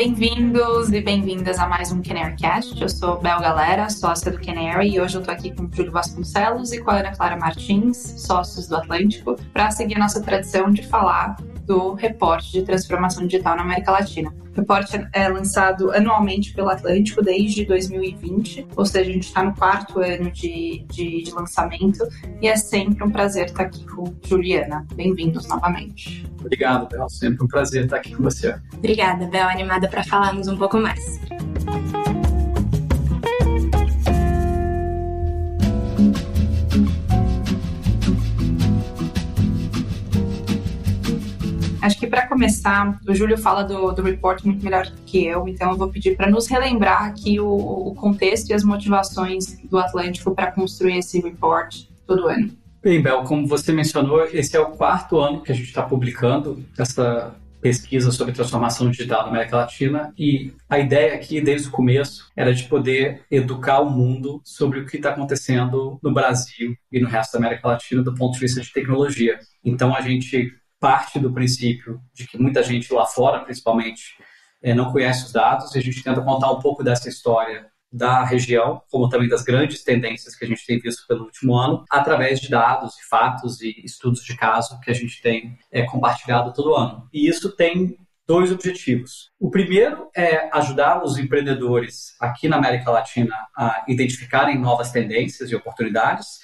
bem-vindos e bem-vindas a mais um Canarycast. Eu sou Bel Galera, sócia do Canary, e hoje eu tô aqui com o Júlio Vasconcelos e com a Ana Clara Martins, sócios do Atlântico, para seguir a nossa tradição de falar do reporte de transformação digital na América Latina. O reporte é lançado anualmente pelo Atlântico desde 2020, ou seja, a gente está no quarto ano de, de, de, lançamento e é sempre um prazer estar aqui com Juliana. Bem-vindos novamente. Obrigado, Bel. Sempre um prazer estar aqui com você. Obrigada, Bel. Animada para falarmos um pouco mais. Acho que para começar, o Júlio fala do, do report muito melhor que eu, então eu vou pedir para nos relembrar aqui o, o, contexto e as motivações do Atlântico para construir esse report todo ano. Bem, Bel, como você mencionou, esse é o quarto ano que a gente está publicando essa pesquisa sobre transformação digital na América Latina e a ideia aqui, desde o começo, era de poder educar o mundo sobre o que está acontecendo no Brasil e no resto da América Latina do ponto de vista de tecnologia. Então, a gente parte do princípio de que muita gente lá fora, principalmente, é, não conhece os dados, e a gente tenta contar um pouco dessa história da região, como também das grandes tendências que a gente tem visto pelo último ano, através de dados, e fatos e estudos de caso que a gente tem é, compartilhado todo ano. E isso tem dois objetivos. O primeiro é ajudar os empreendedores aqui na América Latina a identificarem novas tendências e oportunidades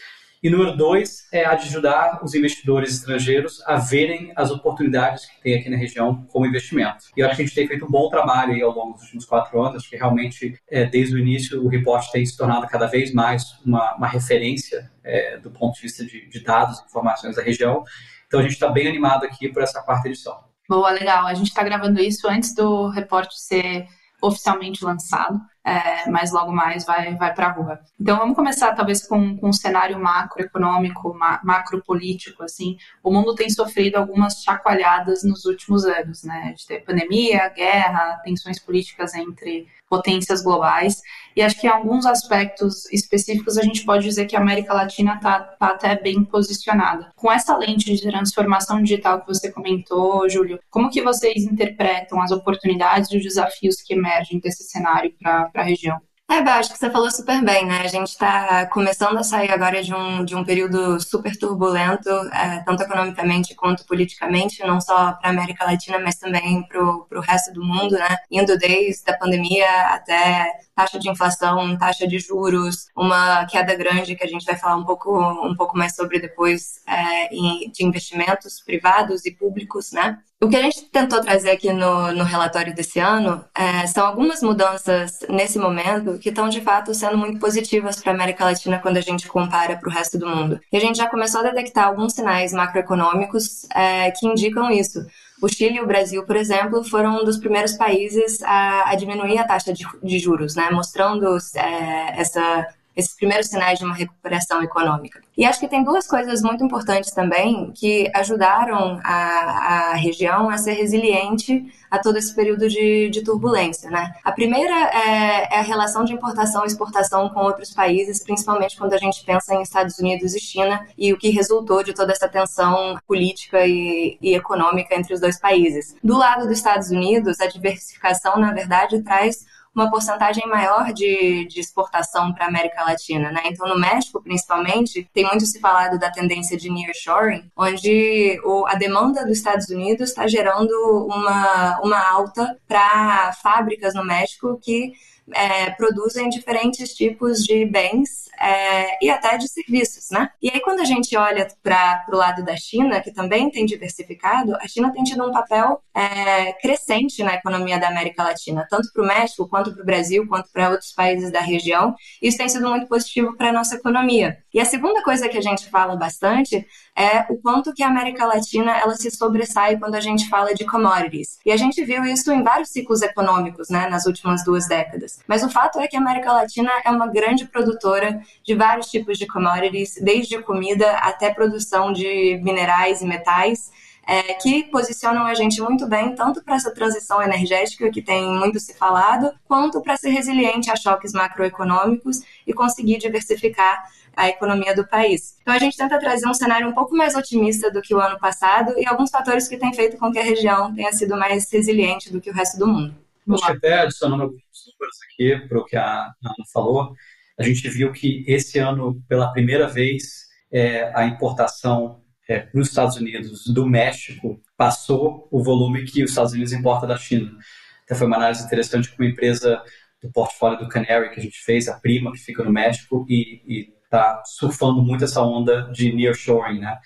e número dois é ajudar os investidores estrangeiros a verem as oportunidades que tem aqui na região como investimento. E eu acho que a gente tem feito um bom trabalho aí ao longo dos últimos quatro anos, que realmente, é, desde o início, o report tem se tornado cada vez mais uma, uma referência é, do ponto de vista de, de dados informações da região. Então a gente está bem animado aqui por essa quarta edição. Boa, legal. A gente está gravando isso antes do report ser oficialmente lançado é, mas logo mais vai, vai para a rua. Então vamos começar talvez com, com um cenário macroeconômico, ma, macropolítico, assim. O mundo tem sofrido algumas chacoalhadas nos últimos anos, né? De ter pandemia, guerra, tensões políticas entre potências globais. E acho que em alguns aspectos específicos a gente pode dizer que a América Latina está tá até bem posicionada. Com essa lente de transformação digital que você comentou, Júlio, como que vocês interpretam as oportunidades e os desafios que emergem desse cenário para para a região. É, Bel, acho que você falou super bem, né? A gente está começando a sair agora de um, de um período super turbulento, é, tanto economicamente quanto politicamente, não só para a América Latina, mas também para o resto do mundo, né? Indo desde a pandemia até taxa de inflação, taxa de juros, uma queda grande que a gente vai falar um pouco, um pouco mais sobre depois é, de investimentos privados e públicos, né? O que a gente tentou trazer aqui no, no relatório desse ano é, são algumas mudanças nesse momento que estão de fato sendo muito positivas para a América Latina quando a gente compara para o resto do mundo. E a gente já começou a detectar alguns sinais macroeconômicos é, que indicam isso. O Chile e o Brasil, por exemplo, foram um dos primeiros países a, a diminuir a taxa de, de juros, né? mostrando é, essa esses primeiros sinais de uma recuperação econômica. E acho que tem duas coisas muito importantes também que ajudaram a, a região a ser resiliente a todo esse período de, de turbulência. Né? A primeira é, é, a relação de importação e exportação com outros países, principalmente quando a gente pensa em Estados Unidos e China e o que resultou de toda essa tensão política e, e econômica entre os dois países. Do lado dos Estados Unidos, a diversificação, na verdade, traz uma porcentagem maior de, de exportação para a América Latina, né? Então, no México, principalmente, tem muito se falado da tendência de nearshoring, onde o, a demanda dos Estados Unidos está gerando uma, uma alta para fábricas no México que é, produzem diferentes tipos de bens é, e até de serviços, né? E aí quando a gente olha para o lado da China, que também tem diversificado, a China tem tido um papel é, crescente na economia da América Latina, tanto para o México, quanto para o Brasil, quanto para outros países da região. Isso tem sido muito positivo para a nossa economia. E a segunda coisa que a gente fala bastante é o quanto que a América Latina ela se sobressai quando a gente fala de commodities. E a gente viu isso em vários ciclos econômicos, né, nas últimas duas décadas. Mas o fato é que a América Latina é uma grande produtora de vários tipos de commodities, desde comida até produção de minerais e metais. É, que posicionam a gente muito bem, tanto para essa transição energética, que tem muito se falado, quanto para ser resiliente a choques macroeconômicos e conseguir diversificar a economia do país. Então a gente tenta trazer um cenário um pouco mais otimista do que o ano passado e alguns fatores que têm feito com que a região tenha sido mais resiliente do que o resto do mundo. Acho que até adicionando números aqui para o que a Ana falou, a gente viu que esse ano, pela primeira vez, é, a importação é, para os Estados Unidos do México passou o volume que os Estados Unidos importa da China. Até foi uma análise interessante com uma empresa do portfólio do Canary que a gente fez, a Prima, que fica no México, e está surfando muito essa onda de nearshoring, né?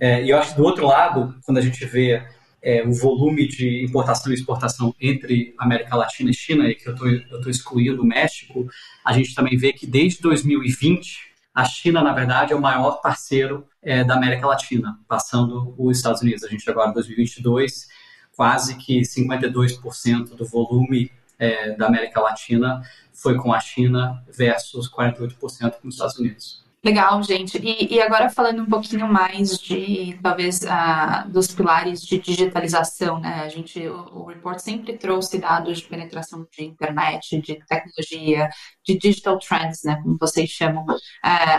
É, e eu acho que do outro lado, quando a gente vê é, o volume de importação e exportação entre América Latina e China, e que eu estou excluindo o México, a gente também vê que desde 2020 a China, na verdade, é o maior parceiro é, da América Latina, passando os Estados Unidos. A gente agora, em 2022, quase que 52% do volume é, da América Latina foi com a China versus 48% com os Estados Unidos. Legal, gente. E, e, agora falando um pouquinho mais de, talvez, uh, dos pilares de digitalização, né? A gente, o, o report sempre trouxe dados de penetração de internet, de tecnologia, de digital trends, né? Como vocês chamam. Uh,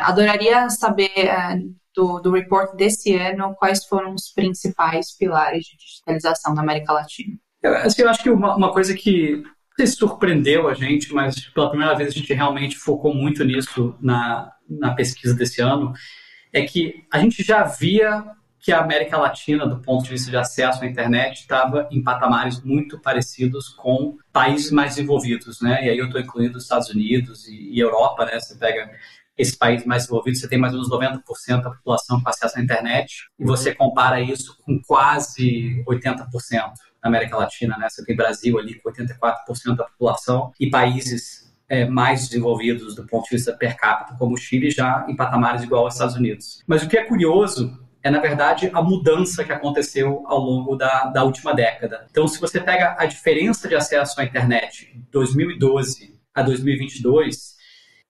adoraria saber uh, do, do report desse ano quais foram os principais pilares de digitalização na América Latina. Eu, assim, eu acho que uma, uma coisa que se surpreendeu a gente, mas pela primeira vez a gente realmente focou muito nisso na, na pesquisa desse ano, é que a gente já via que a América Latina, do ponto de vista de acesso à internet, estava em patamares muito parecidos com países mais desenvolvidos, né? E aí eu estou incluindo os Estados Unidos e, e Europa, né? Você pega esse país mais desenvolvido, você tem mais ou menos 90% da população com acesso à internet, e você compara isso com quase 80% na América Latina, né? Você tem Brasil ali com 84% da população e países é, mais desenvolvidos do ponto de vista per capita, como o Chile, já em patamares igual aos Estados Unidos. Mas o que é curioso é, na verdade, a mudança que aconteceu ao longo da, da última década. Então, se você pega a diferença de acesso à internet de 2012 a 2022,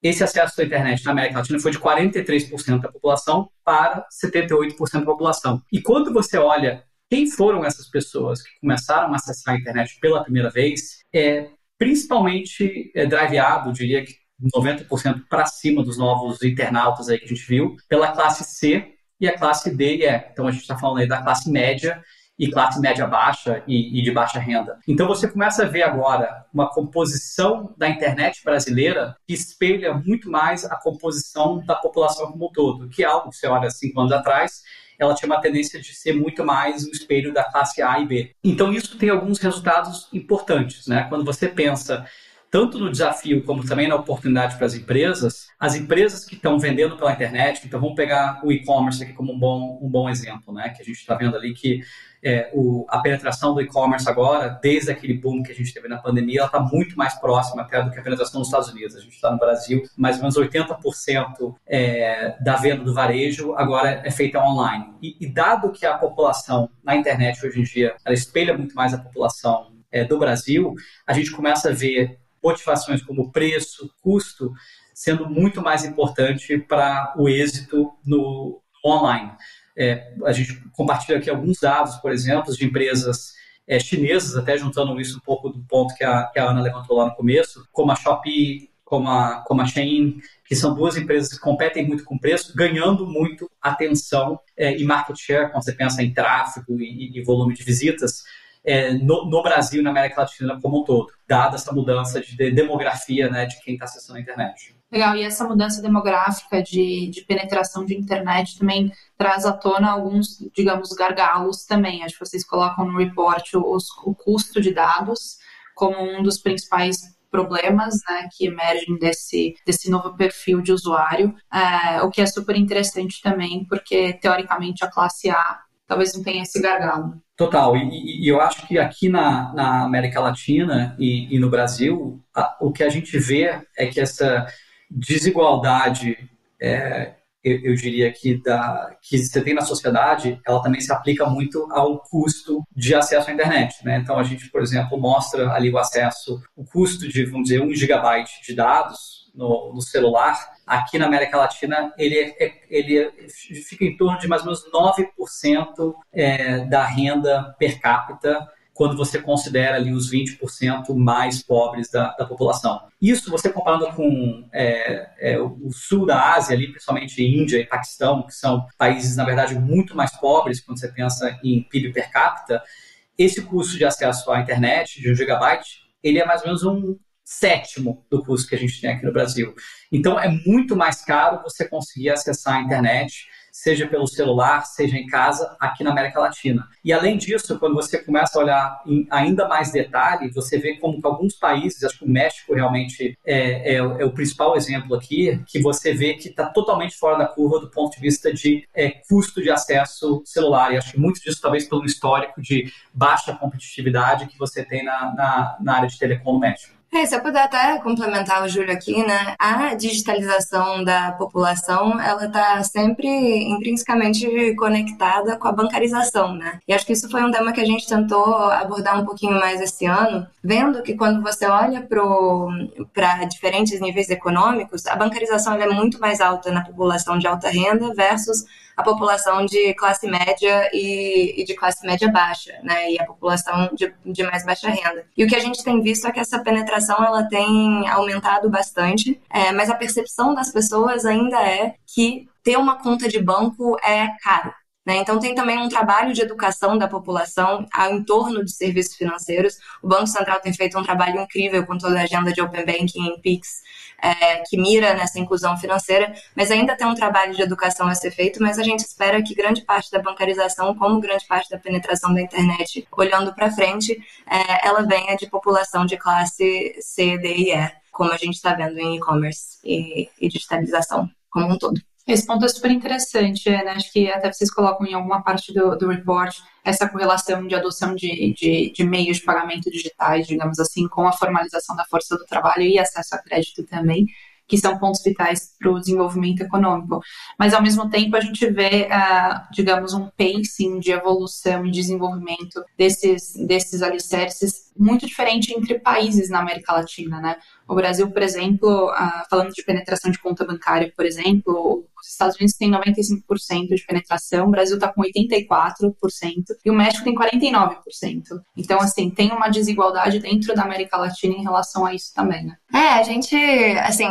esse acesso à internet na América Latina foi de 43% da população para 78% da população. E quando você olha quem foram essas pessoas que começaram a acessar a internet pela primeira vez, é principalmente é, driveado, diria que 90% para cima dos novos internautas aí que a gente viu, pela classe C e a classe D e E. Então a gente está falando aí da classe média e classe média baixa e, e, de baixa renda. Então você começa a ver agora uma composição da internet brasileira que espelha muito mais a composição da população como um todo, que é algo que você olha cinco anos atrás, ela tinha uma tendência de ser muito mais o espelho da classe A e B. Então isso tem alguns resultados importantes, né? Quando você pensa tanto no desafio como também na oportunidade para as empresas, as empresas que estão vendendo pela internet, então vamos pegar o e-commerce aqui como um bom, um bom exemplo, né? Que a gente está vendo ali que é, o, a penetração do e-commerce agora, desde aquele boom que a gente teve na pandemia, ela está muito mais próxima até do que a penetração nos Estados Unidos. A gente está no Brasil, mais ou menos 80% é, da venda do varejo agora é feita online. E, e, dado que a população na internet hoje em dia, ela espelha muito mais a população é, do Brasil, a gente começa a ver motivações como preço, custo, sendo muito mais importante para o êxito no online. É, a gente compartilha aqui alguns dados, por exemplo, de empresas é, chinesas, até juntando isso um pouco do ponto que a, que a Ana levantou lá no começo, como a Shopee, como a, como a Shein, que são duas empresas que competem muito com preço, ganhando muito atenção é, e market share, quando você pensa em tráfego e, e volume de visitas, é, no, no, Brasil e na América Latina como um todo, dada essa mudança de, de demografia né, de quem está acessando a internet. Legal, e essa mudança demográfica de, de penetração de internet também traz à tona alguns, digamos, gargalos também. Acho que vocês colocam no report os, o custo de dados como um dos principais problemas né, que emergem desse, desse novo perfil de usuário, é, o que é super interessante também, porque teoricamente a classe A talvez não tenha esse gargalo. Total, e, e, eu acho que aqui na, na América Latina e, e no Brasil, a, o que a gente vê é que essa desigualdade, é, eu, eu, diria que, da, que você tem na sociedade, ela também se aplica muito ao custo de acesso à internet. Né? Então, a gente, por exemplo, mostra ali o acesso, o custo de, vamos dizer, um gigabyte de dados no, no celular, aqui na América Latina, ele, é, é ele fica em torno de mais ou menos 9% é, da renda per capita quando você considera ali os 20% mais pobres da, da, população. Isso você comparando com é, é, o sul da Ásia, ali, principalmente Índia e Paquistão, que são países, na verdade, muito mais pobres quando você pensa em PIB per capita, esse custo de acesso à internet de um gigabyte ele é mais ou menos um sétimo do custo que a gente tem aqui no Brasil. Então, é muito mais caro você conseguir acessar a internet seja pelo celular, seja em casa, aqui na América Latina. E além disso, quando você começa a olhar em ainda mais detalhe, você vê como que alguns países, acho que o México realmente é, é, é o principal exemplo aqui, que você vê que está totalmente fora da curva do ponto de vista de é, custo de acesso celular. E acho que muito disso talvez pelo histórico de baixa competitividade que você tem na, na, na área de telecom no México. É, se eu puder até complementar o Júlio aqui, né? A digitalização da população, ela está sempre intrinsecamente conectada com a bancarização, né? E acho que isso foi um tema que a gente tentou abordar um pouquinho mais esse ano, vendo que quando você olha para diferentes níveis econômicos, a bancarização é muito mais alta na população de alta renda versus a população de classe média e, e, de classe média baixa, né, e a população de, de, mais baixa renda. E o que a gente tem visto é que essa penetração ela tem aumentado bastante, é, mas a percepção das pessoas ainda é que ter uma conta de banco é caro. Né? Então, tem também um trabalho de educação da população ao entorno de serviços financeiros. O Banco Central tem feito um trabalho incrível com toda a agenda de Open Banking em PIX, é, que mira nessa inclusão financeira, mas ainda tem um trabalho de educação a ser feito. Mas a gente espera que grande parte da bancarização, como grande parte da penetração da internet, olhando para frente, é, ela venha de população de classe C, D e E, como a gente está vendo em e-commerce e, e digitalização como um todo. Esse ponto é super interessante, né? Acho que até vocês colocam em alguma parte do, do report essa correlação de adoção de, de, de, meios de pagamento digitais, digamos assim, com a formalização da força do trabalho e acesso a crédito também, que são pontos vitais para o desenvolvimento econômico. Mas, ao mesmo tempo, a gente vê, uh, digamos, um pacing de evolução e desenvolvimento desses, desses alicerces muito diferente entre países na América Latina, né? O Brasil, por exemplo, uh, falando de penetração de conta bancária, por exemplo, os Estados Unidos têm 95% de penetração, o Brasil está com 84% e o México tem 49%. Então, assim, tem uma desigualdade dentro da América Latina em relação a isso também, né? É, a gente, assim,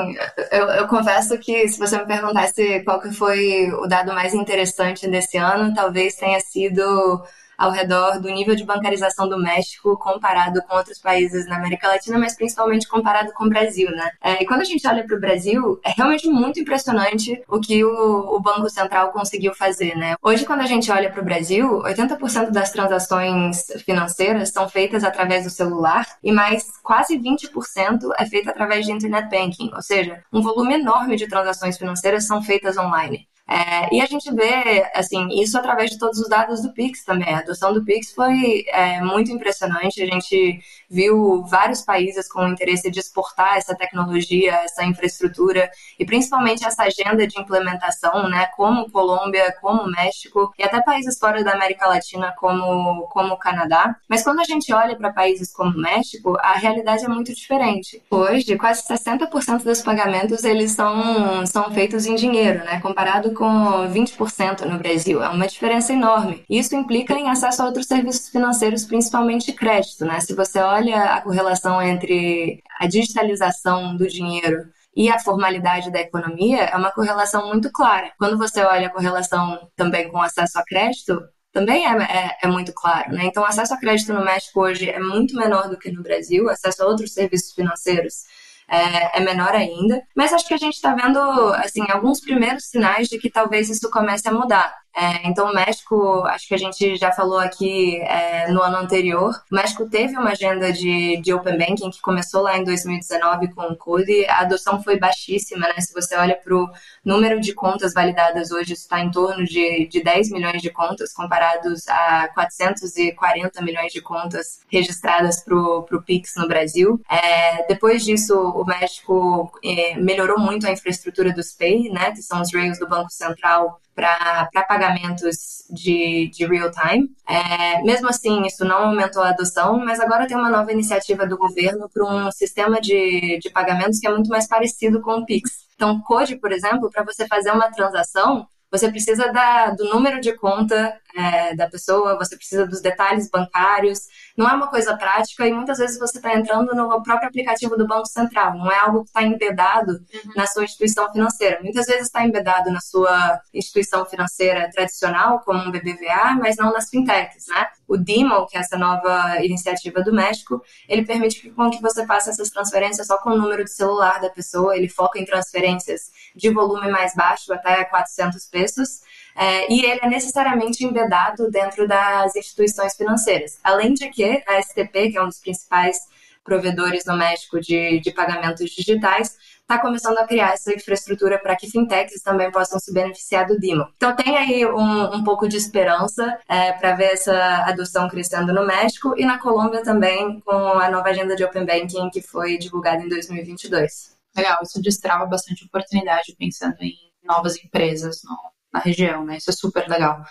eu, eu confesso que se você me perguntasse qual que foi o dado mais interessante desse ano, talvez tenha sido ao redor do nível de bancarização do México comparado com outros países na América Latina, mas principalmente comparado com o Brasil, né? É, e quando a gente olha para o Brasil, é realmente muito impressionante o que o, o, Banco Central conseguiu fazer, né? Hoje, quando a gente olha para o Brasil, 80% das transações financeiras são feitas através do celular e mais quase 20% é feito através de internet banking, ou seja, um volume enorme de transações financeiras são feitas online. É, e a gente vê, assim, isso através de todos os dados do Pix também. A adoção do Pix foi é, muito impressionante. A gente viu vários países com interesse de exportar essa tecnologia, essa infraestrutura e principalmente essa agenda de implementação, né, como Colômbia, como México e até países fora da América Latina como como o Canadá. Mas quando a gente olha para países como México, a realidade é muito diferente. Hoje, quase 60% dos pagamentos eles são são feitos em dinheiro, né, comparado com 20% no Brasil. É uma diferença enorme. Isso implica em acesso a outros serviços financeiros, principalmente crédito, né? Se você olha a correlação entre a digitalização do dinheiro e a formalidade da economia, é uma correlação muito clara. Quando você olha a correlação também com acesso a crédito, também é, é, é, muito claro. Né? Então, acesso a crédito no México hoje é muito menor do que no Brasil, acesso a outros serviços financeiros é, é menor ainda. Mas acho que a gente está vendo assim alguns primeiros sinais de que talvez isso comece a mudar. É, então, o México, acho que a gente já falou aqui é, no ano anterior, o México teve uma agenda de, de Open Banking que começou lá em 2019 com o Code. A adoção foi baixíssima, né? Se você olha para o número de contas validadas hoje, está em torno de, de 10 milhões de contas, comparados a 440 milhões de contas registradas para o Pix no Brasil. É, depois disso, o México é, melhorou muito a infraestrutura dos Pay, né? Que são os rails do Banco Central para pagamentos de, de real time. É, mesmo assim, isso não aumentou a adoção, mas agora tem uma nova iniciativa do governo para um sistema de, de pagamentos que é muito mais parecido com o Pix. Então, Code, por exemplo, para você fazer uma transação, você precisa da, do número de conta é, da pessoa, você precisa dos detalhes bancários, não é uma coisa prática e muitas vezes você está entrando no próprio aplicativo do Banco Central, não é algo que está embedado uhum. na sua instituição financeira. Muitas vezes está embedado na sua instituição financeira tradicional, como um BBVA, mas não nas fintechs, né? O DIMO, que é essa nova iniciativa do México, ele permite que, com que você faça essas transferências só com o número de celular da pessoa, ele foca em transferências de volume mais baixo, até 400 pesos, é, e ele é necessariamente embedado dentro das instituições financeiras. Além de que a STP, que é um dos principais provedores no México de, de pagamentos digitais, está começando a criar essa infraestrutura para que fintechs também possam se beneficiar do DIMO. Então tem aí um, um pouco de esperança é, para ver essa adoção crescendo no México e na Colômbia também com a nova agenda de Open Banking que foi divulgada em 2022. Legal, isso destrava bastante oportunidade pensando em novas empresas no, na região, né? Isso é super legal.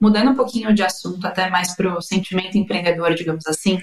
Mudando um pouquinho de assunto, até mais para o sentimento empreendedor, digamos assim,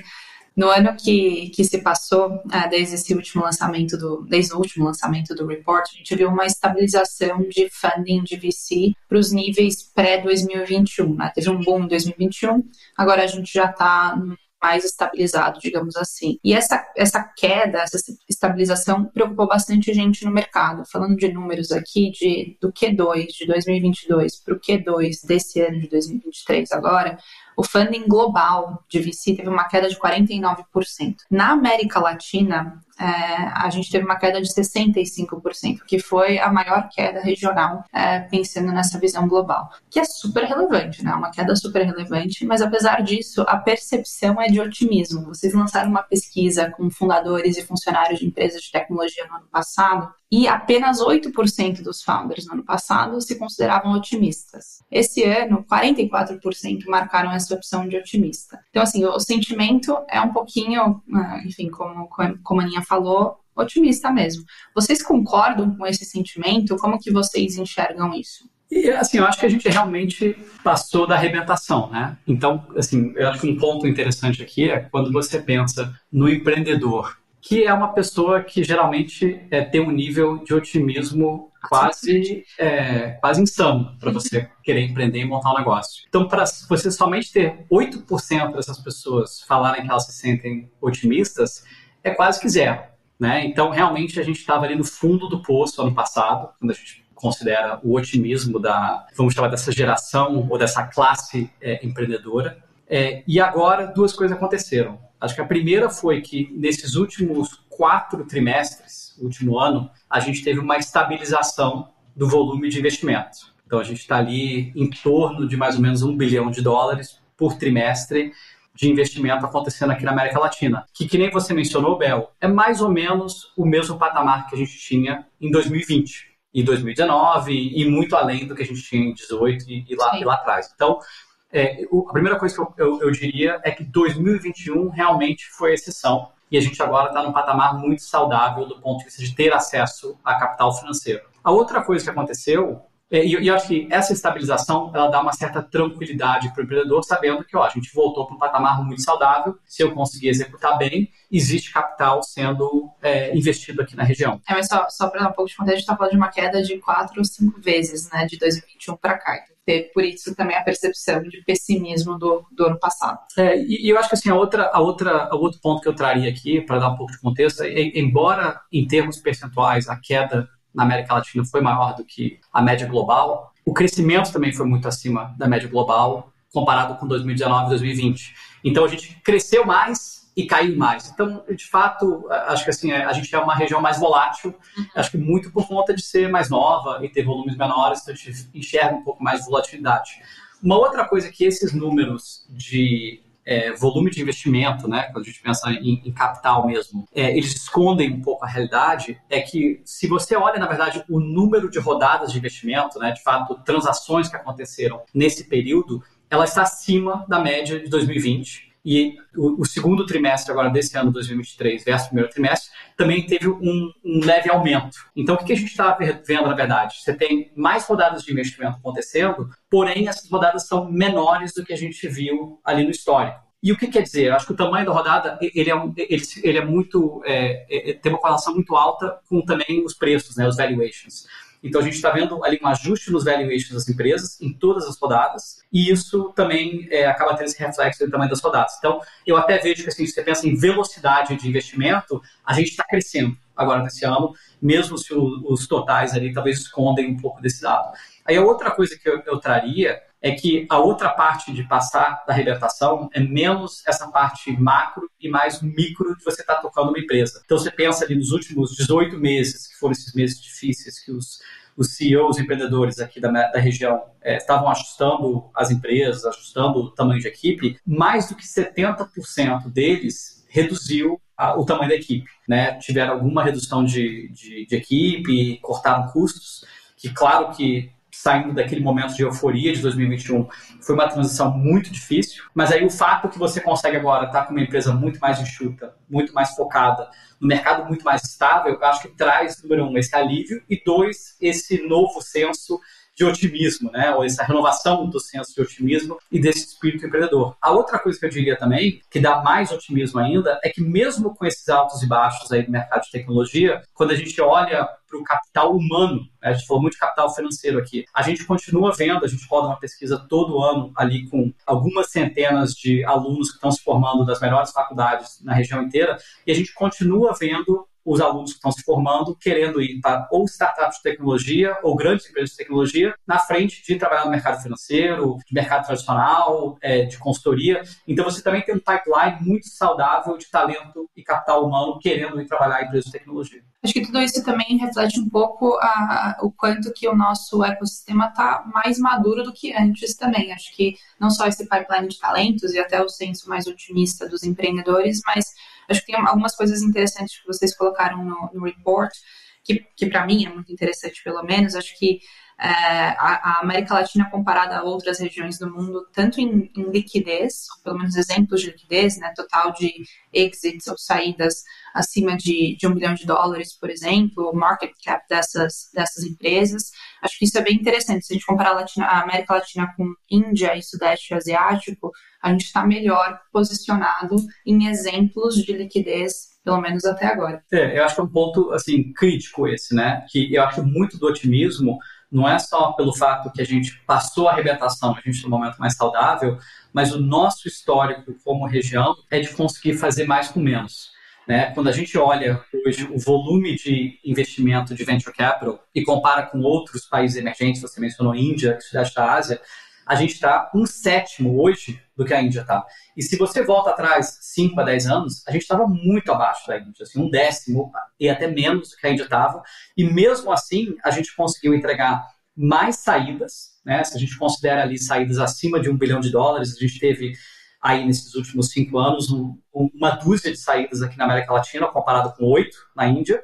no ano que, que se passou, é, desde esse último lançamento do, desde o último lançamento do report, a gente viu uma estabilização de funding de VC para os níveis pré-2021. Né? Teve um boom em 2021, agora a gente já está mais estabilizado, digamos assim. E essa, essa queda, essa estabilização preocupou bastante gente no mercado. Falando de números aqui, de, do Q2 de 2022 para o Q2 desse ano de 2023 agora, o funding global de VC teve uma queda de 49%. Na América Latina, é, a gente teve uma queda de 65%, que foi a maior queda regional, é, pensando nessa visão global, que é super relevante, né? Uma queda super relevante, mas apesar disso, a percepção é de otimismo. Vocês lançaram uma pesquisa com fundadores e funcionários de empresas de tecnologia no ano passado, e apenas 8% dos founders no ano passado se consideravam otimistas. Esse ano, 44% marcaram essa opção de otimista. Então, assim, o sentimento é um pouquinho, ah, enfim, como, como a Aninha falou, otimista mesmo. Vocês concordam com esse sentimento? Como que vocês enxergam isso? E, assim, eu acho que a gente realmente passou da arrebentação, né? Então, assim, eu acho que um ponto interessante aqui é quando você pensa no empreendedor, que é uma pessoa que geralmente é, tem um nível de otimismo quase, é, quase insano para você querer empreender e montar um negócio. Então, para você somente ter 8% dessas pessoas falarem que elas se sentem otimistas, é quase que zero. Né? Então, realmente, a gente estava ali no fundo do poço ano passado, quando a gente considera o otimismo da, vamos chamar dessa geração ou dessa classe é, empreendedora. É, e agora, duas coisas aconteceram. Acho que a primeira foi que, nesses últimos quatro trimestres, último ano, a gente teve uma estabilização do volume de investimento. Então, a gente está ali em torno de mais ou menos um bilhão de dólares por trimestre de investimento acontecendo aqui na América Latina. Que, que nem você mencionou, Bel, é mais ou menos o mesmo patamar que a gente tinha em 2020, em 2019 e muito além do que a gente tinha em 2018 e, e lá, e lá atrás. Então, é, a primeira coisa que eu, eu, eu, diria é que 2021 realmente foi exceção e a gente agora está num patamar muito saudável do ponto de vista de ter acesso a capital financeiro. A outra coisa que aconteceu é, e, eu acho que essa estabilização ela dá uma certa tranquilidade para o empreendedor, sabendo que ó, a gente voltou para um patamar muito saudável. Se eu conseguir executar bem, existe capital sendo é, investido aqui na região. É, mas só, só para dar um pouco de contexto, a gente está falando de uma queda de quatro ou cinco vezes né, de 2021 para cá. Então, teve por isso também a percepção de pessimismo do, do ano passado. É, e, eu acho que assim, a outra, a outra, o outro ponto que eu traria aqui, para dar um pouco de contexto, é, embora em termos percentuais a queda na América Latina foi maior do que a média global. O crescimento também foi muito acima da média global, comparado com 2019 e 2020. Então a gente cresceu mais e caiu mais. Então, de fato, acho que assim, a gente é uma região mais volátil, uhum. acho que muito por conta de ser mais nova e ter volumes menores, então a gente enxerga um pouco mais de volatilidade. Uma outra coisa que esses números de é, volume de investimento, né, quando a gente pensa em, em capital mesmo, é, eles escondem um pouco a realidade, é que se você olha, na verdade, o número de rodadas de investimento, né, de fato, transações que aconteceram nesse período, ela está acima da média de 2020. E o, o, segundo trimestre agora desse ano, 2023, versus o primeiro trimestre, também teve um, um leve aumento. Então, o que, a gente está vendo, na verdade? Você tem mais rodadas de investimento acontecendo, porém, essas rodadas são menores do que a gente viu ali no histórico. E o que quer dizer? Eu acho que o tamanho da rodada ele é, ele, ele é muito é, é, tem uma correlação muito alta com também os preços, né, os valuations. Então a gente está vendo ali um ajuste nos valuations das empresas em todas as rodadas, e isso também é, acaba tendo esse reflexo no tamanho das rodadas. Então eu até vejo que assim, se você pensa em velocidade de investimento, a gente está crescendo agora nesse ano, mesmo se o, os totais ali talvez escondem um pouco desse dado. Aí a outra coisa que eu, eu traria é que a outra parte de passar da arrebentação é menos essa parte macro e mais micro de você estar tá tocando uma empresa. Então você pensa ali nos últimos 18 meses, que foram esses meses difíceis, que os, os CEOs, empreendedores aqui da, da região é, estavam ajustando as empresas, ajustando o tamanho de equipe, mais do que 70% deles reduziu a, o tamanho da equipe. Né? Tiveram alguma redução de, de, de equipe, cortaram custos, que claro que saindo daquele momento de euforia de 2021, foi uma transição muito difícil, mas aí o fato que você consegue agora estar com uma empresa muito mais enxuta, muito mais focada, no mercado muito mais estável, eu acho que traz, número um, esse alívio, e dois, esse novo senso de otimismo, né? Ou essa renovação do senso de otimismo e desse espírito empreendedor. A outra coisa que eu diria também, que dá mais otimismo ainda, é que mesmo com esses altos e baixos aí do mercado de tecnologia, quando a gente olha para o capital humano, né? a gente falou muito de capital financeiro aqui, a gente continua vendo, a gente roda uma pesquisa todo ano ali com algumas centenas de alunos que estão se formando das melhores faculdades na região inteira, e a gente continua vendo os alunos que estão se formando querendo ir para ou startups de tecnologia ou grandes empresas de tecnologia na frente de trabalhar no mercado financeiro, de mercado tradicional, é, de consultoria. Então você também tem um pipeline muito saudável de talento e capital humano querendo ir trabalhar em empresas de tecnologia. Acho que tudo isso também reflete um pouco a, o quanto que o nosso ecossistema está mais maduro do que antes também. Acho que não só esse pipeline de talentos e até o senso mais otimista dos empreendedores, mas Acho que tem algumas coisas interessantes que vocês colocaram no, no report, que, que para mim é muito interessante, pelo menos. Acho que a, América Latina comparada a outras regiões do mundo, tanto em, em, liquidez, pelo menos exemplos de liquidez, né, total de exits ou saídas acima de, de um bilhão de dólares, por exemplo, o market cap dessas, dessas empresas. Acho que isso é bem interessante. Se a gente comparar a, Latina, a América Latina com Índia e Sudeste Asiático, a gente está melhor posicionado em exemplos de liquidez pelo menos até agora. É, eu acho que é um ponto assim crítico esse, né? Que eu acho muito do otimismo não é só pelo fato que a gente passou a arrebentação, a gente está num momento mais saudável, mas o nosso histórico como região é de conseguir fazer mais com menos. Né? Quando a gente olha hoje o volume de investimento de venture capital e compara com outros países emergentes, você mencionou Índia, Sudeste da Ásia, a gente está um sétimo hoje do que a Índia está. E se você volta atrás 5 a 10 anos, a gente estava muito abaixo da Índia, assim, um décimo e até menos do que a Índia estava. E mesmo assim, a gente conseguiu entregar mais saídas, né? Se a gente considera ali saídas acima de um bilhão de dólares, a gente teve aí nesses últimos cinco anos um, uma dúzia de saídas aqui na América Latina, comparado com oito na Índia,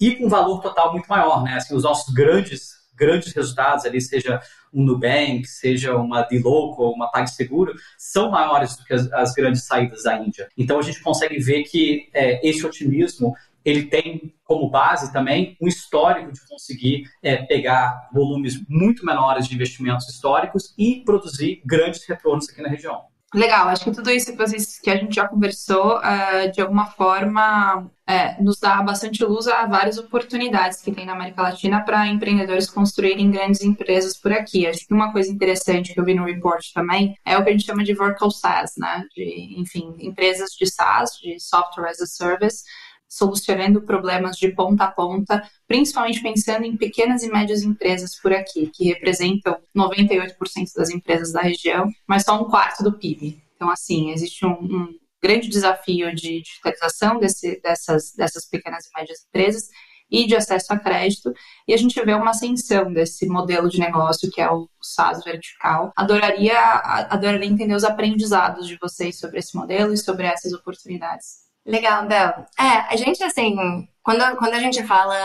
e com um valor total muito maior, né? Assim, os nossos grandes grandes resultados ali, seja um Nubank, seja uma D-Local, uma PagSeguro, são maiores do que as, as, grandes saídas da Índia. Então a gente consegue ver que é, esse otimismo ele tem como base também um histórico de conseguir é, pegar volumes muito menores de investimentos históricos e produzir grandes retornos aqui na região. Legal, acho que tudo isso que, vocês, que a gente já conversou, uh, de alguma forma, uh, nos dá bastante luz a várias oportunidades que tem na América Latina para empreendedores construírem grandes empresas por aqui. Acho que uma coisa interessante que eu vi no report também é o que a gente chama de vertical SaaS, né? De, enfim, empresas de SaaS, de Software as a Service, solucionando problemas de ponta a ponta, principalmente pensando em pequenas e médias empresas por aqui, que representam 98% das empresas da região, mas só um quarto do PIB. Então, assim, existe um, um grande desafio de digitalização desse, dessas, dessas pequenas e médias empresas e de acesso a crédito, e a gente vê uma ascensão desse modelo de negócio que é o SaaS vertical. Adoraria, adoraria entender os aprendizados de vocês sobre esse modelo e sobre essas oportunidades. Legal, Bel. É, a gente, assim, quando, quando a gente fala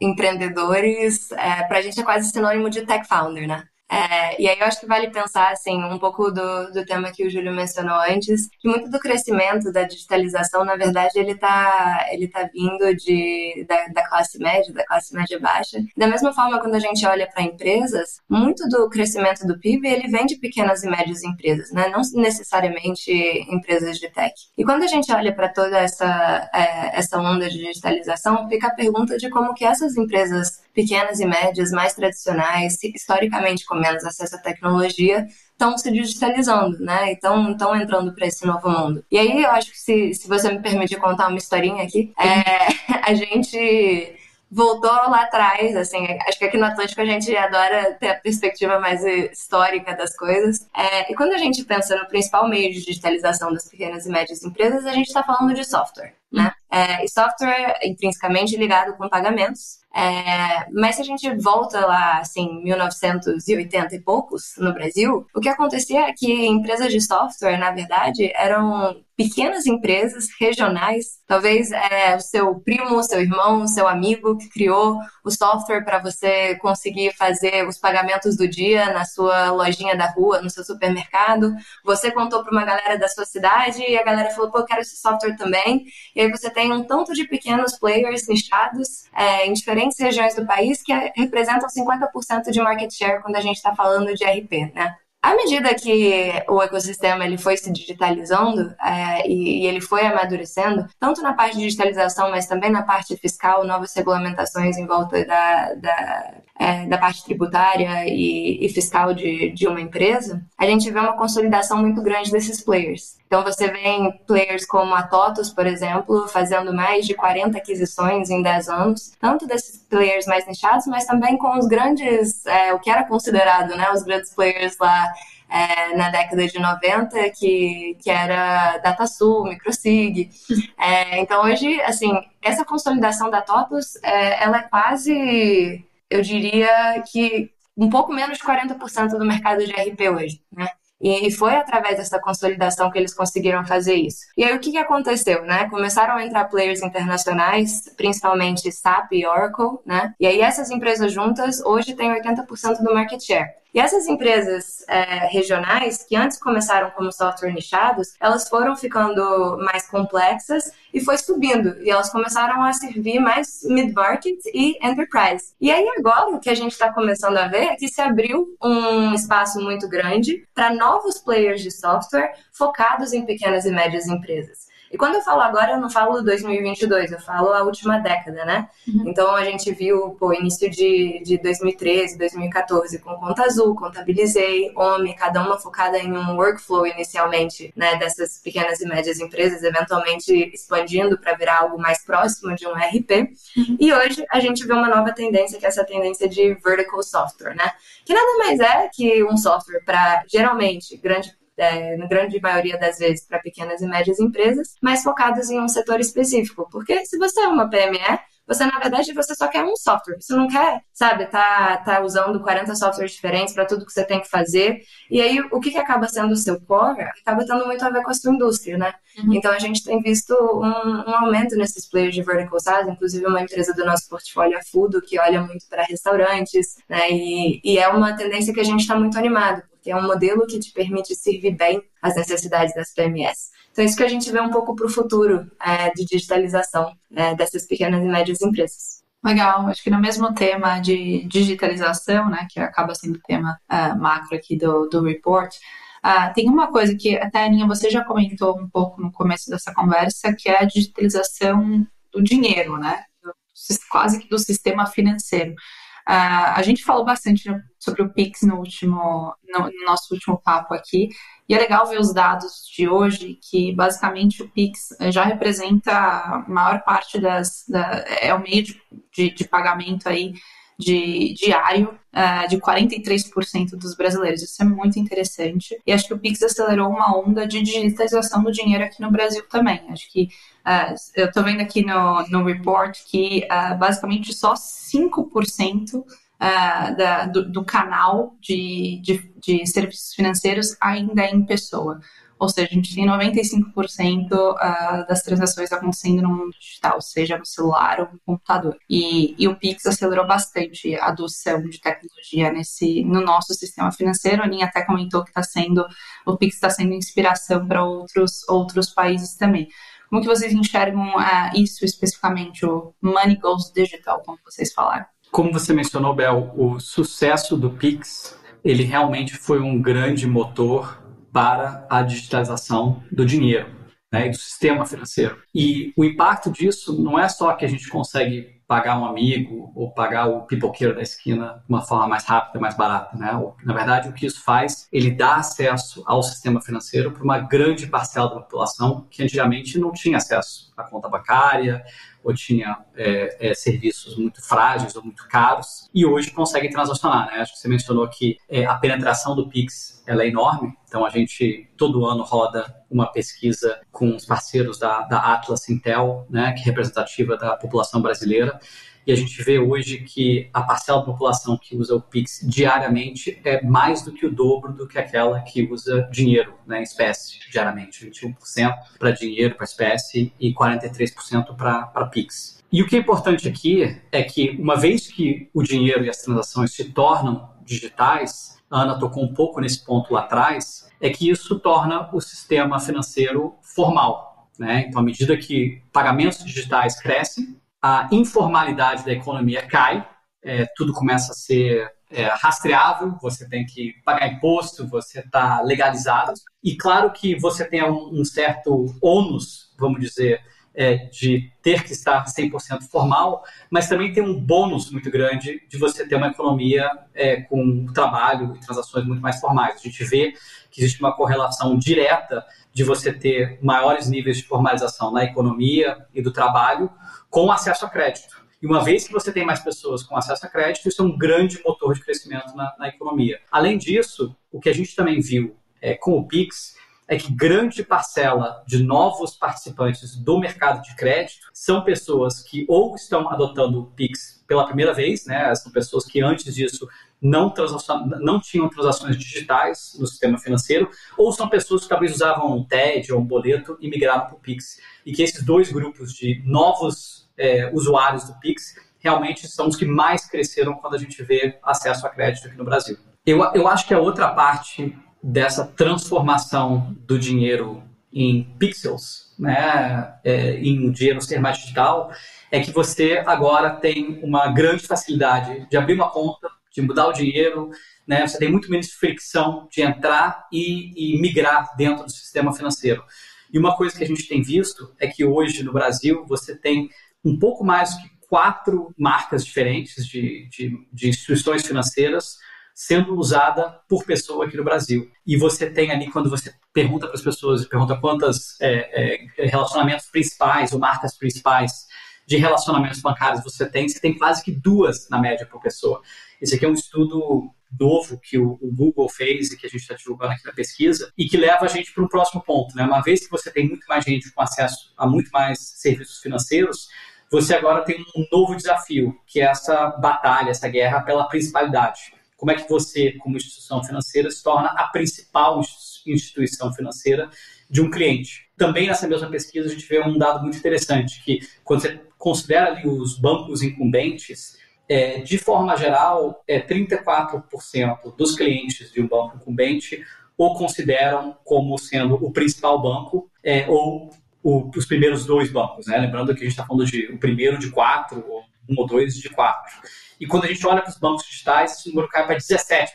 empreendedores, é, pra gente é quase sinônimo de tech founder, né? É, e aí eu acho que vale pensar assim um pouco do, do tema que o Júlio mencionou antes, que muito do crescimento da digitalização, na verdade, ele está ele tá vindo de, da, da, classe média, da classe média baixa. Da mesma forma, quando a gente olha para empresas, muito do crescimento do PIB ele vem de pequenas e médias empresas, né? não necessariamente empresas de tech. E quando a gente olha para toda essa, é, essa onda de digitalização, fica a pergunta de como que essas empresas pequenas e médias, mais tradicionais, historicamente com menos acesso à tecnologia, estão se digitalizando, né? Então estão entrando para esse novo mundo. E aí eu acho que se, se você me permitir contar uma historinha aqui, é, a gente voltou lá atrás, assim, acho que aqui no Atlântico a gente adora ter a perspectiva mais histórica das coisas. É, e quando a gente pensa no principal meio de digitalização das pequenas e médias empresas, a gente está falando de software, né? É, e software intrinsecamente ligado com pagamentos. É, mas se a gente volta lá, assim, 1980 e poucos, no Brasil, o que acontecia é que empresas de software, na verdade, eram pequenas empresas regionais. Talvez é, o seu primo, o seu irmão, o seu amigo que criou o software para você conseguir fazer os pagamentos do dia na sua lojinha da rua, no seu supermercado. Você contou para uma galera da sua cidade e a galera falou, pô, eu quero esse software também. E aí você tem um tanto de pequenos players nichados é, em diferentes regiões do país que representam 50% de market share quando a gente está falando de RP, né? À medida que o ecossistema ele foi se digitalizando é, e, e, ele foi amadurecendo, tanto na parte de digitalização, mas também na parte fiscal, novas regulamentações em volta da, da, é, da parte tributária e, e fiscal de, de uma empresa, a gente vê uma consolidação muito grande desses players. Então você vê players como a TOTUS, por exemplo, fazendo mais de 40 aquisições em 10 anos, tanto desses players mais nichados, mas também com os grandes, é, o que era considerado, né, os grandes players lá é, na década de 90, que, que era DataSul, MicroSig. É, então, hoje, assim, essa consolidação da TOTUS, é, ela é quase, eu diria que um pouco menos de 40% do mercado de RP hoje, né? E foi através dessa consolidação que eles conseguiram fazer isso. E aí o que, que aconteceu, né? Começaram a entrar players internacionais, principalmente SAP e Oracle, né? E aí essas empresas juntas hoje têm 80% do market share. E essas empresas é, regionais, que antes começaram como software nichados, elas foram ficando mais complexas e foi subindo. E elas começaram a servir mais mid-market e enterprise. E aí agora o que a gente está começando a ver é que se abriu um espaço muito grande para novos players de software focados em pequenas e médias empresas. E quando eu falo agora, eu não falo 2022, eu falo a última década, né? Uhum. Então a gente viu o início de, de 2013, 2014 com Conta Azul, Contabilizei, OMI, cada uma focada em um workflow inicialmente, né? Dessas pequenas e médias empresas, eventualmente expandindo para virar algo mais próximo de um RP. Uhum. E hoje a gente vê uma nova tendência, que é essa tendência de vertical software, né? Que nada mais é que um software para, geralmente, grande é, na grande maioria das vezes, para pequenas e médias empresas, mas focadas em um setor específico. Porque se você é uma PME, você, na verdade, você só quer um software. Você não quer, sabe, tá, tá usando 40 softwares diferentes para tudo que você tem que fazer. E aí, o que, que acaba sendo o seu core acaba tendo muito a ver com a sua indústria, né? Uhum. Então, a gente tem visto um, um, aumento nesses players de vertical SaaS, inclusive uma empresa do nosso portfólio, a Fudo, que olha muito para restaurantes, né? E, e é uma tendência que a gente está muito animado, porque é um modelo que te permite servir bem as necessidades das PMS. Então, isso que a gente vê um pouco para o futuro é, de digitalização é, dessas pequenas e médias empresas. Legal, acho que no mesmo tema de digitalização, né, que acaba sendo o tema uh, macro aqui do, do report, uh, tem uma coisa que até, Aninha, você já comentou um pouco no começo dessa conversa, que é a digitalização do dinheiro, né, do, quase que do sistema financeiro. Uh, a gente falou bastante sobre o Pix no último, no, no, nosso último papo aqui, e é legal ver os dados de hoje, que basicamente o Pix já representa a maior parte das, da, é o meio de, de, de pagamento aí de diário uh, de 43% dos brasileiros. Isso é muito interessante. E acho que o Pix acelerou uma onda de digitalização do dinheiro aqui no Brasil também. Acho que uh, eu estou vendo aqui no, no report que uh, basicamente só 5% Uh, da, do, do, canal de, de, de, serviços financeiros ainda em pessoa. Ou seja, a gente tem 95% uh, das transações acontecendo no mundo digital, seja no celular ou no computador. E, e o Pix acelerou bastante a adoção de tecnologia nesse, no nosso sistema financeiro. A Aninha até comentou que está sendo, o Pix está sendo inspiração para outros, outros países também. Como que vocês enxergam uh, isso especificamente, o Money Goes Digital, como vocês falaram? Como você mencionou, Bel, o sucesso do Pix, ele realmente foi um grande motor para a digitalização do dinheiro né, e do sistema financeiro. E o impacto disso não é só que a gente consegue pagar um amigo ou pagar o pipoqueiro da esquina de uma forma mais rápida, mais barata. Né? Na verdade, o que isso faz, ele dá acesso ao sistema financeiro para uma grande parcela da população que antigamente não tinha acesso conta bancária ou tinha é, é, serviços muito frágeis ou muito caros e hoje consegue transacionar. Né? Acho que você mencionou que é, a penetração do Pix ela é enorme, então a gente todo ano roda uma pesquisa com os parceiros da, da Atlas Intel, né, que é representativa da população brasileira, e a gente vê hoje que a parcela da população que usa o Pix diariamente é mais do que o dobro do que aquela que usa dinheiro né, espécie diariamente. 21% para dinheiro, para espécie, e 43% para Pix. E o que é importante aqui é que, uma vez que o dinheiro e as transações se tornam digitais, a Ana tocou um pouco nesse ponto lá atrás, é que isso torna o sistema financeiro formal. Né? Então, à medida que pagamentos digitais crescem, a informalidade da economia cai, é, tudo começa a ser é, rastreável, você tem que pagar imposto, você está legalizado. E claro que você tem um, um certo ônus, vamos dizer, é, de ter que estar 100% formal, mas também tem um bônus muito grande de você ter uma economia é, com trabalho e transações muito mais formais. A gente vê que existe uma correlação direta de você ter maiores níveis de formalização na economia e do trabalho com acesso a crédito. E uma vez que você tem mais pessoas com acesso a crédito, isso é um grande motor de crescimento na, na economia. Além disso, o que a gente também viu é, com o Pix é que grande parcela de novos participantes do mercado de crédito são pessoas que ou estão adotando o Pix pela primeira vez, né? São pessoas que antes disso não, não tinham transações digitais no sistema financeiro, ou são pessoas que talvez usavam um TED ou um boleto e migraram para o Pix. E que esses dois grupos de novos é, usuários do Pix realmente são os que mais cresceram quando a gente vê acesso a crédito aqui no Brasil. Eu, eu acho que a outra parte dessa transformação do dinheiro em pixels, né, é, em dinheiro ser mais digital, é que você agora tem uma grande facilidade de abrir uma conta, de mudar o dinheiro, né, você tem muito menos fricção de entrar e, e migrar dentro do sistema financeiro. E uma coisa que a gente tem visto é que hoje no Brasil você tem um pouco mais que quatro marcas diferentes de, de, de instituições financeiras sendo usada por pessoa aqui no Brasil. E você tem ali, quando você pergunta para as pessoas, pergunta quantas é, é, relacionamentos principais ou marcas principais de relacionamentos bancários você tem, você tem quase que duas na média por pessoa. Esse aqui é um estudo novo que o, Google fez e que a gente está divulgando aqui na pesquisa e que leva a gente para um próximo ponto. Né? Uma vez que você tem muito mais gente com acesso a muito mais serviços financeiros, você agora tem um novo desafio, que é essa batalha, essa guerra pela principalidade como é que você, como instituição financeira, se torna a principal instituição financeira de um cliente. Também nessa mesma pesquisa a gente vê um dado muito interessante, que quando você considera ali os bancos incumbentes, é, de forma geral, é, 34% dos clientes de um banco incumbente o consideram como sendo o principal banco é, ou o, os primeiros dois bancos. Né? Lembrando que a gente está falando de o primeiro de quatro, ou um ou dois de quatro. E quando a gente olha para os bancos digitais, esse número cai para 17%.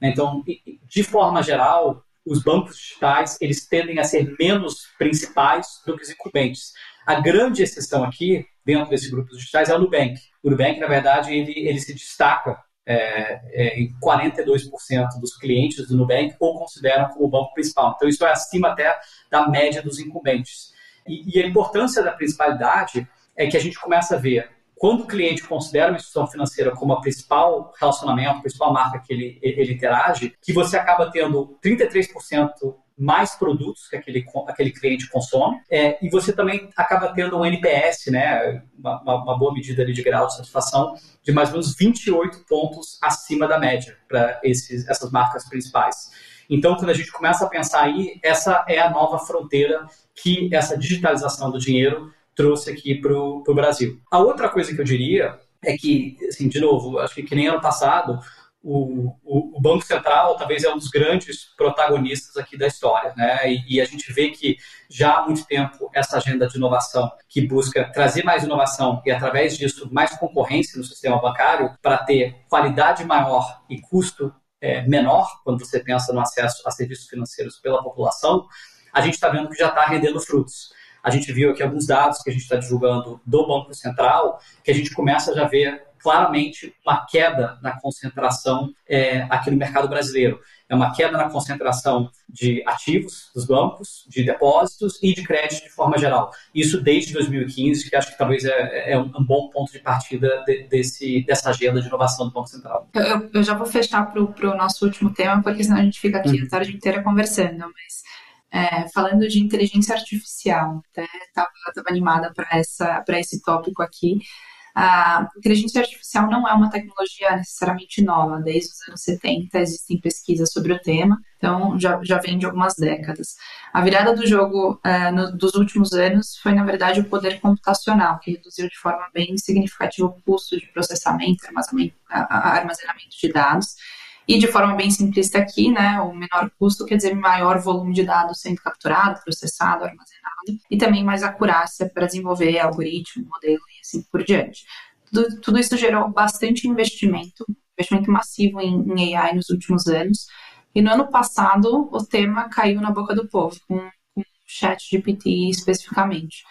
Né? Então, de forma geral, os bancos digitais eles tendem a ser menos principais do que os incumbentes. A grande exceção aqui, dentro desses grupos digitais, é o Nubank. O Nubank, na verdade, ele, ele se destaca é, é, em 42% dos clientes do Nubank ou consideram como o banco principal. Então, isso é acima até da média dos incumbentes. E, e a importância da principalidade é que a gente começa a ver quando o cliente considera uma instituição financeira como a principal relacionamento, a principal marca que ele, ele interage, que você acaba tendo 33% mais produtos que aquele, aquele cliente consome, é, e você também acaba tendo um NPS, né, uma, uma, boa medida ali de grau de satisfação, de mais ou menos 28 pontos acima da média para essas marcas principais. Então, quando a gente começa a pensar aí, essa é a nova fronteira que essa digitalização do dinheiro trouxe aqui para o Brasil. A outra coisa que eu diria é que, assim, de novo, acho que, que nem ano passado, o, o, o, Banco Central talvez é um dos grandes protagonistas aqui da história, né? E, e, a gente vê que já há muito tempo essa agenda de inovação que busca trazer mais inovação e através disso mais concorrência no sistema bancário para ter qualidade maior e custo é, menor quando você pensa no acesso a serviços financeiros pela população, a gente está vendo que já está rendendo frutos. A gente viu aqui alguns dados que a gente está divulgando do Banco Central, que a gente começa a já ver claramente uma queda na concentração é, aqui no mercado brasileiro. É uma queda na concentração de ativos dos bancos, de depósitos e de crédito de forma geral. Isso desde 2015, que acho que talvez é, é um, bom ponto de partida de, desse, dessa agenda de inovação do Banco Central. Eu, eu já vou fechar para o nosso último tema, porque senão a gente fica aqui uhum. a tarde inteira conversando, mas é, falando de inteligência artificial, estava animada para esse tópico aqui. A inteligência artificial não é uma tecnologia necessariamente nova, desde os anos 70 existem pesquisas sobre o tema, então já, já vem de algumas décadas. A virada do jogo é, no, dos últimos anos foi, na verdade, o poder computacional, que reduziu de forma bem significativa o custo de processamento, armazenamento, armazenamento de dados, e de forma bem simplista aqui, né, o menor custo quer dizer maior volume de dados sendo capturado, processado, armazenado, e também mais acurácia para desenvolver algoritmo, modelo e assim por diante. Tudo, tudo isso gerou bastante investimento, investimento massivo em, em, AI nos últimos anos, e no ano passado o tema caiu na boca do povo, com, com chat GPT especificamente.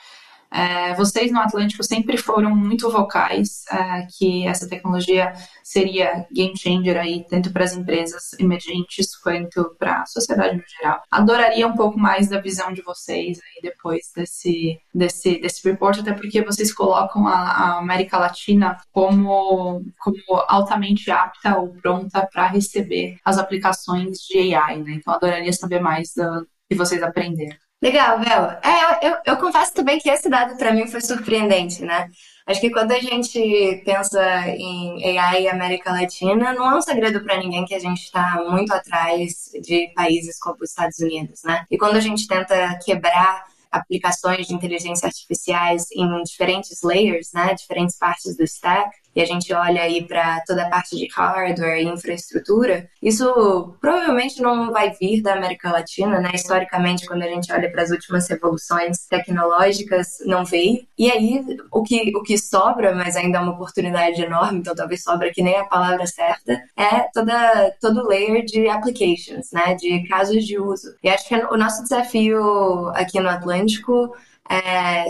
É, vocês no Atlântico sempre foram muito vocais é, que essa tecnologia seria game changer aí, tanto para as empresas emergentes quanto para a sociedade no geral. Adoraria um pouco mais da visão de vocês aí depois desse, desse, desse report, até porque vocês colocam a, a América Latina como, como altamente apta ou pronta para receber as aplicações de AI, né? Então adoraria saber mais do que vocês aprenderam. Legal, Bel. É, eu, eu, confesso também que esse dado para mim foi surpreendente, né? Acho que quando a gente pensa em AI e América Latina, não é um segredo para ninguém que a gente está muito atrás de países como os Estados Unidos, né? E quando a gente tenta quebrar aplicações de inteligência artificiais em diferentes layers, né, diferentes partes do stack, e a gente olha aí para toda a parte de hardware e infraestrutura, isso provavelmente não vai vir da América Latina, né? Historicamente, quando a gente olha para as últimas revoluções tecnológicas, não veio. E aí, o que, o que sobra, mas ainda é uma oportunidade enorme, então talvez sobra que nem a palavra certa, é toda, todo layer de applications, né? De casos de uso. E acho que o nosso desafio aqui no Atlântico é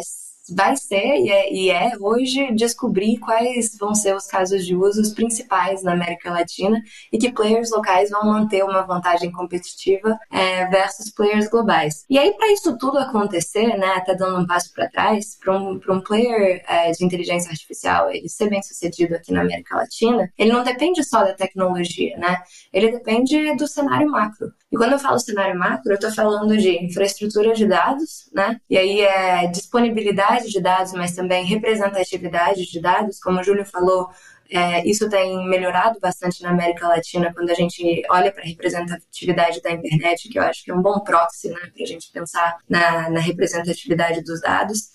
vai ser e é, e é, hoje descobrir quais vão ser os casos de usos principais na América Latina e que players locais vão manter uma vantagem competitiva é, versus players globais. E aí, para isso tudo acontecer, né, até dando um passo para trás, para um, um player é, de inteligência artificial ele ser bem sucedido aqui na América Latina, ele não depende só da tecnologia, né? Ele depende do cenário macro. E quando eu falo cenário macro, eu estou falando de infraestrutura de dados, né? E aí é disponibilidade de dados, mas também representatividade de dados, como o Júlio falou, é, isso tem melhorado bastante na América Latina quando a gente olha para a representatividade da internet, que eu acho que é um bom proxy né, para a gente pensar na, na representatividade dos dados.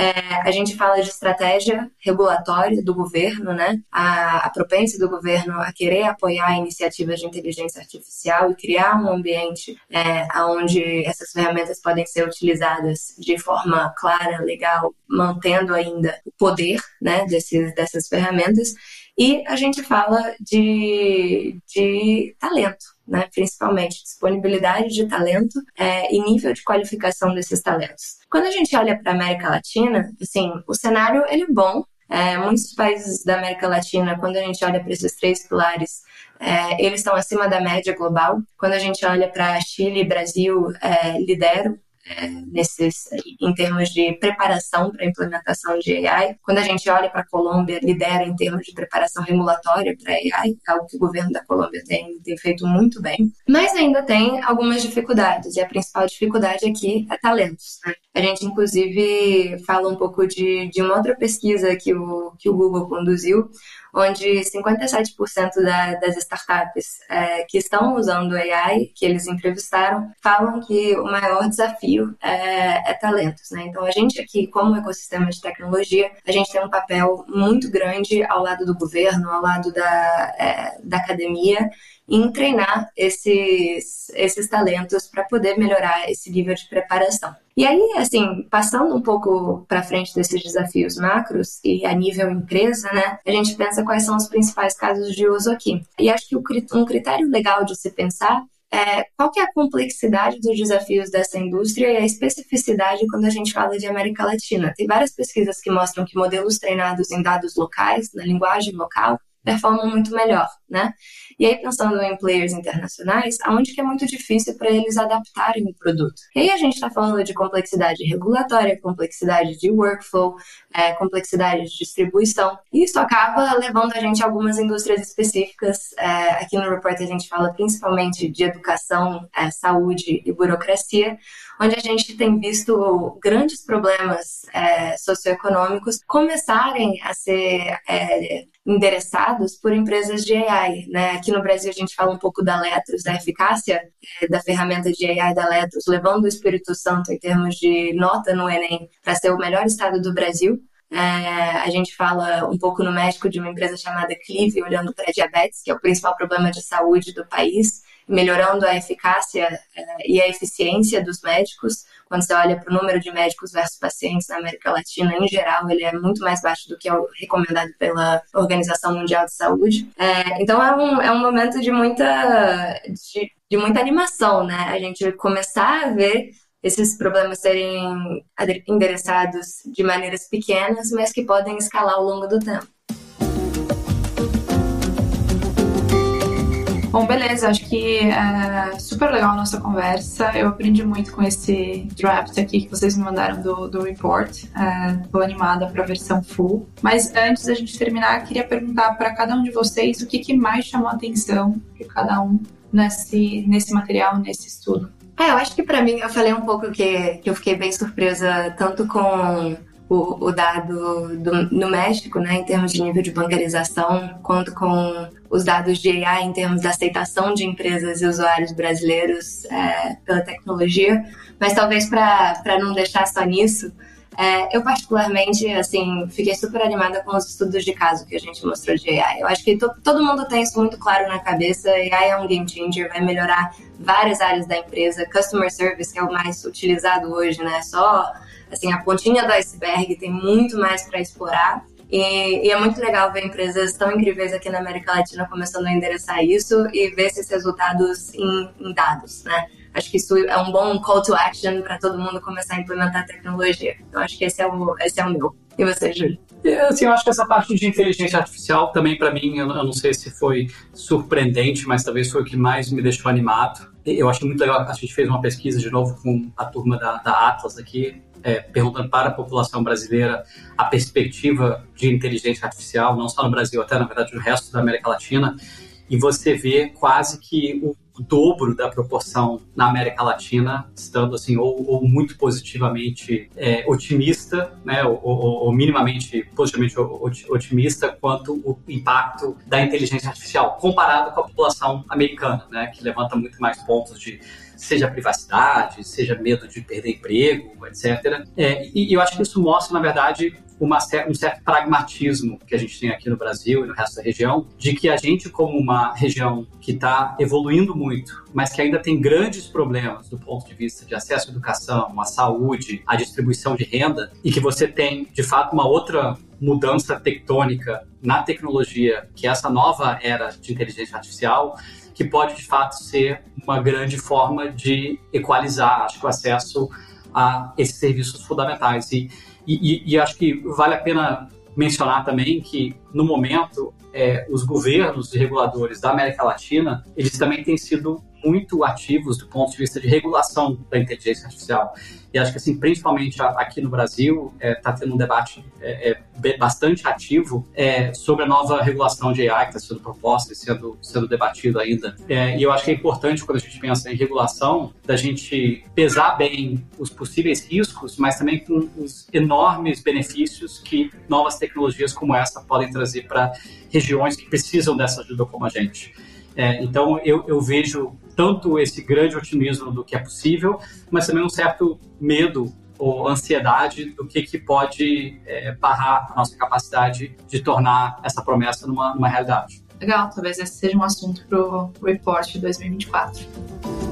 É, a gente fala de estratégia regulatória do governo, né? A, a do governo a querer apoiar iniciativas de inteligência artificial e criar um ambiente é, onde essas ferramentas podem ser utilizadas de forma clara, legal, mantendo ainda o poder né, desses, dessas ferramentas. E a gente fala de, de talento, né? principalmente disponibilidade de talento é, e nível de qualificação desses talentos. Quando a gente olha para a América Latina, assim, o cenário ele é bom. É, muitos países da América Latina, quando a gente olha para esses três pilares, é, eles estão acima da média global. Quando a gente olha para Chile e Brasil, é, lideram nesses, em termos de preparação para a implementação de AI. Quando a gente olha para a Colômbia, lidera em termos de preparação regulatória para AI, algo que o governo da Colômbia tem, tem feito muito bem. Mas ainda tem algumas dificuldades, e a principal dificuldade aqui é talentos. Né? A gente, inclusive, fala um pouco de, de uma outra pesquisa que o, que o Google conduziu, onde 57% da, das startups é, que estão usando AI, que eles entrevistaram, falam que o maior desafio é, é talentos. Né? Então, a gente aqui, como ecossistema de tecnologia, a gente tem um papel muito grande ao lado do governo, ao lado da, é, da academia, em treinar esses, esses talentos para poder melhorar esse nível de preparação. E aí, assim, passando um pouco para frente desses desafios macros e a nível empresa, né, a gente pensa quais são os principais casos de uso aqui. E acho que um critério legal de se pensar é, qual que é a complexidade dos desafios dessa indústria e a especificidade quando a gente fala de América Latina. Tem várias pesquisas que mostram que modelos treinados em dados locais, na linguagem local, performam muito melhor, né? E aí, pensando em players internacionais, aonde que é muito difícil para eles adaptarem o produto. E aí a gente está falando de complexidade regulatória, complexidade de workflow, é, complexidade de distribuição. E isso acaba levando a gente a algumas indústrias específicas. É, aqui no report a gente fala principalmente de educação, é, saúde e burocracia, onde a gente tem visto grandes problemas é, socioeconômicos começarem a ser é, endereçados por empresas de AI. Né? Aqui no Brasil a gente fala um pouco da Letros, da eficácia é, da ferramenta de AI da Letros, levando o Espírito Santo em termos de nota no Enem para ser o melhor estado do Brasil. É, a gente fala um pouco no México de uma empresa chamada Clive, olhando para diabetes, que é o principal problema de saúde do país, melhorando a eficácia é, e a eficiência dos médicos. Quando você olha para o número de médicos versus pacientes na América Latina, em geral, ele é muito mais baixo do que é o recomendado pela Organização Mundial de Saúde. É, então, é um, é um momento de muita, de, de muita animação, né? A gente começar a ver esses problemas serem endereçados de maneiras pequenas, mas que podem escalar ao longo do tempo. Bom, beleza, acho que é super legal a nossa conversa. Eu aprendi muito com esse draft aqui que vocês me mandaram do, do report. Estou é, animada para a versão full. Mas antes da gente terminar, queria perguntar para cada um de vocês o que, que mais chamou a atenção de cada um nesse, nesse material, nesse estudo. É, eu acho que para mim, eu falei um pouco que, que eu fiquei bem surpresa tanto com o, o dado do, no México, né, em termos de nível de bancarização, quanto com os dados de AI em termos da aceitação de empresas e usuários brasileiros é, pela tecnologia. Mas talvez para não deixar só nisso, é, eu particularmente, assim, fiquei super animada com os estudos de caso que a gente mostrou de AI. Eu acho que to, todo mundo tem isso muito claro na cabeça. AI é um game changer, vai melhorar várias áreas da empresa. Customer service, que é o mais utilizado hoje, né? Só, assim, a pontinha do iceberg, tem muito mais para explorar. E, e, é muito legal ver empresas tão incríveis aqui na América Latina começando a endereçar isso e ver esses resultados em, em dados, né? Acho que isso é um bom call to action para todo mundo começar a implementar tecnologia. Então, acho que esse é o, esse é o meu. E você, Júlio? Assim, eu acho que essa parte de inteligência artificial também, para mim, eu, não sei se foi surpreendente, mas talvez foi o que mais me deixou animado. Eu acho muito legal, a gente fez uma pesquisa de novo com a turma da, da Atlas aqui, é, perguntando para a população brasileira a perspectiva de inteligência artificial, não só no Brasil, até na verdade no resto da América Latina, e você vê quase que o dobro da proporção na América Latina, estando assim, ou, ou muito positivamente é, otimista, né, ou, ou, ou, minimamente positivamente otimista quanto o impacto da inteligência artificial, comparado com a população americana, né, que levanta muito mais pontos de seja privacidade, seja medo de perder emprego, etc. É, e, e eu acho que isso mostra, na verdade, uma, um certo pragmatismo que a gente tem aqui no Brasil e no resto da região, de que a gente, como uma região que está evoluindo muito, mas que ainda tem grandes problemas do ponto de vista de acesso à educação, à saúde, à distribuição de renda, e que você tem, de fato, uma outra mudança tectônica na tecnologia, que é essa nova era de inteligência artificial, que pode de fato ser uma grande forma de equalizar, acho que o acesso a esses serviços fundamentais. E, e, e acho que vale a pena mencionar também que, no momento, é, os governos e reguladores da América Latina, eles também têm sido muito ativos do ponto de vista de regulação da inteligência artificial. E acho que, assim, principalmente aqui no Brasil, está é, tá tendo um debate é, é, bastante ativo é, sobre a nova regulação de AI que está sendo proposta e sendo, sendo debatido ainda. É, e eu acho que é importante, quando a gente pensa em regulação, da gente pesar bem os possíveis riscos, mas também com os enormes benefícios que novas tecnologias como essa podem trazer para regiões que precisam dessa ajuda como a gente. É, então, eu, eu vejo tanto esse grande otimismo do que é possível, mas também um certo medo ou ansiedade do que, que pode é, barrar a nossa capacidade de tornar essa promessa numa, numa realidade. Legal, talvez esse seja um assunto para o report de 2024.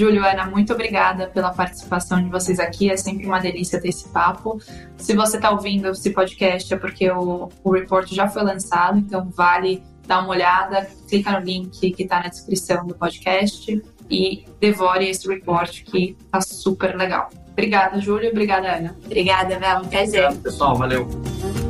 Júlio, Ana, muito obrigada pela participação de vocês aqui. É sempre uma delícia ter esse papo. Se você está ouvindo esse podcast, é porque o, o report já foi lançado, então vale dar uma olhada, clica no link que está na descrição do podcast e devore esse report que tá super legal. Obrigada, Júlio. Obrigada, Ana. Obrigada, Vel. Um prazer. Obrigado, pessoal. Valeu.